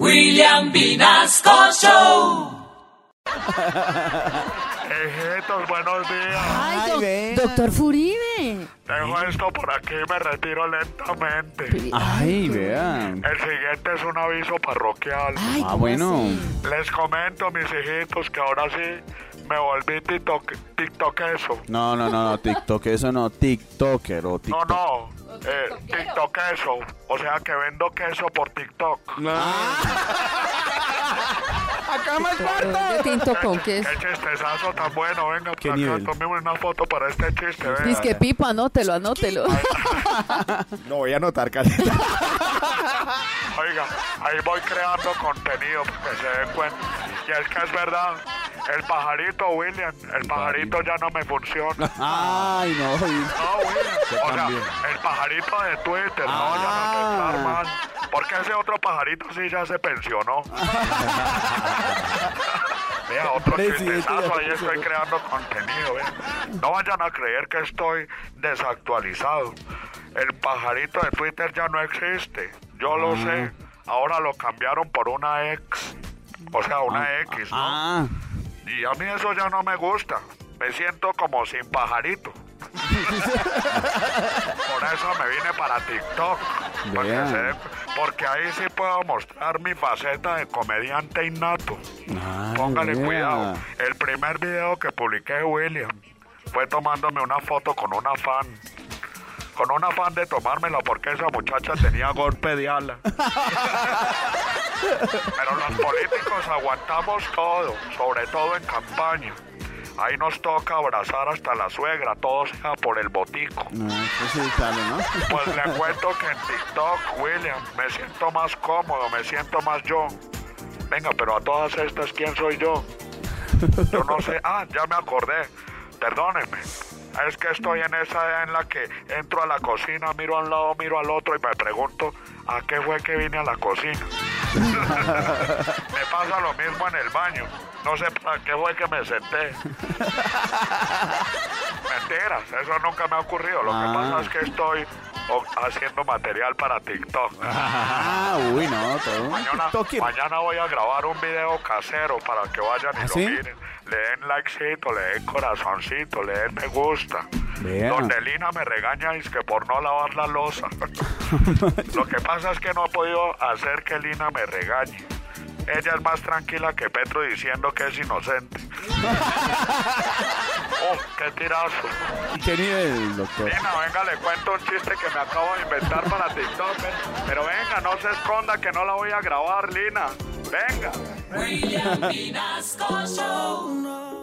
William Vinasco Show. Hijitos, buenos días. Ay, doc- doctor Furibe. Dejo esto por aquí y me retiro lentamente. Ay, vean. El siguiente es un aviso parroquial. Ay, Ah, ¿cómo bueno. así? Les comento, mis hijitos, que ahora sí me volví TikTok, TikTok eso. No, no, no, no, TikTok, eso no, TikToker o No, TikTok. no. Eh, TikTok eso. O sea que vendo queso por TikTok. ¡Acá más tinto con Qué queso. chistezazo tan bueno. Venga, ¿Qué acá, nivel? tomemos una foto para este chiste. venga. Dice que pipa, anótelo, anótelo. No voy a anotar, carita. Oiga, ahí voy creando contenido para que se den cuenta. Y es que es verdad, el pajarito, William, el pajarito ya no me funciona. Ay, no. No, William. O sea, el pajarito de Twitter, no, ya no Ah. está mal. Porque ese otro pajarito sí ya se pensionó. Vea, otro chistezazo, ahí estoy creando contenido, vea. No vayan a creer que estoy desactualizado. El pajarito de Twitter ya no existe. Yo lo sé. Ahora lo cambiaron por una ex. O sea, una X, ¿no? Ah, Y a mí eso ya no me gusta. Me siento como sin pajarito. Por eso me vine para TikTok. se porque ahí sí puedo mostrar mi faceta de comediante innato. Ay, Póngale cuidado. El primer video que publiqué William fue tomándome una foto con una fan. Con una fan de tomármela porque esa muchacha tenía golpe de ala. Pero los políticos aguantamos todo, sobre todo en campaña. Ahí nos toca abrazar hasta la suegra, todo sea por el botico. No, eso sí, claro, ¿no? Pues le cuento que en TikTok, William, me siento más cómodo, me siento más yo. Venga, pero a todas estas, ¿quién soy yo? Yo no sé. Ah, ya me acordé. Perdónenme. Es que estoy en esa edad en la que entro a la cocina, miro a un lado, miro al otro y me pregunto, ¿a qué fue que vine a la cocina? Me pasa lo mismo en el baño. No sé para qué fue que me senté. Mentiras, eso nunca me ha ocurrido. Lo que Ah. pasa es que estoy o- haciendo material para TikTok. Ah, uy, no, todo. Mañana, TikToker. mañana voy a grabar un video casero para que vayan y ¿Ah, lo sí? miren. Le den likecito, le den corazoncito, le den me gusta. Vea. Donde Lina me regaña es que por no lavar la losa. lo que pasa es que no he podido hacer que Lina me regañe. Ella es más tranquila que Petro diciendo que es inocente. oh, qué tirazo. ¿Y qué nivel, doctor? Lina, venga, le cuento un chiste que me acabo de inventar para TikTok. ven. Pero venga, no se esconda que no la voy a grabar, Lina. Venga. William Vinasco Show.